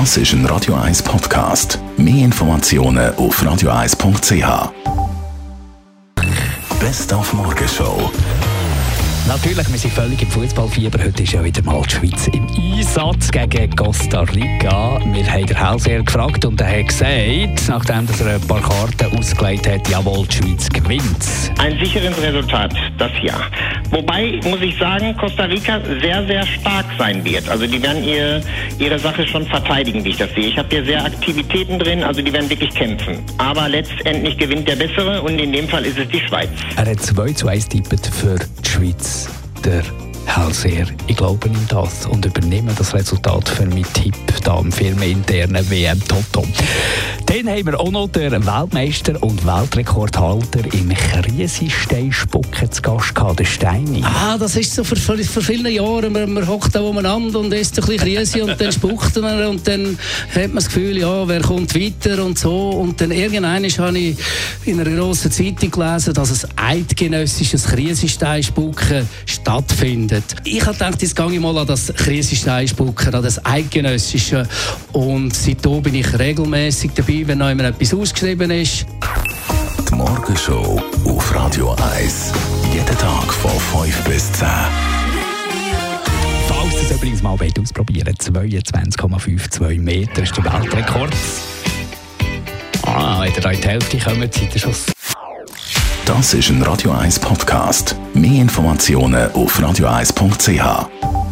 Das ist ein Radio 1 Podcast. Mehr Informationen auf radio1.ch. Best auf Morgenshow. Natürlich, wir sind völlig im Fußballfieber. Heute ist ja wieder mal die Schweiz im Einsatz gegen Costa Rica. Wir haben den Hellseher gefragt und er hat gesagt, nachdem er ein paar Karten ausgelegt hat, jawohl, die Schweiz gewinnt. Ein sicheres Resultat, das Jahr. Wobei, muss ich sagen, Costa Rica sehr, sehr stark sein wird. Also die werden ihr, ihre Sache schon verteidigen, wie ich das sehe. Ich habe hier sehr Aktivitäten drin, also die werden wirklich kämpfen. Aber letztendlich gewinnt der Bessere und in dem Fall ist es die Schweiz. Er hat 2 zu 1 tippet für die Schweiz. Der Hellseher, ich glaube ihm das und übernehme das Resultat für meinen Tipp da am firmeninternen WM Toto. Dann haben wir auch noch den Weltmeister und Weltrekordhalter im Kriesisteinspucken zu Gast gehabt, den Steini. Ah, das ist so vor, vielen Jahren. Man, man hockt da umeinander und isst ein bisschen Krise und dann spuckt man und dann hat man das Gefühl, ja, wer kommt weiter und so. Und dann irgendwann habe ich in einer grossen Zeitung gelesen, dass ein eidgenössisches Kriesisteinspucken stattfindet. Ich habe gedacht, jetzt gehe ich mal an das Kriesisteinspucken, an das eidgenössische und seitdem bin ich regelmäßig dabei, wenn noch immer etwas ausgeschrieben ist. Die Morgenshow auf Radio 1. Jeden Tag von 5 bis 10. Falls ihr es übrigens mal wollt ausprobieren 22,52 Meter ist der Weltrekord. Ah, wenn ihr da in die Hälfte kommt, seid ihr schon Das ist ein Radio 1 Podcast. Mehr Informationen auf radio1.ch.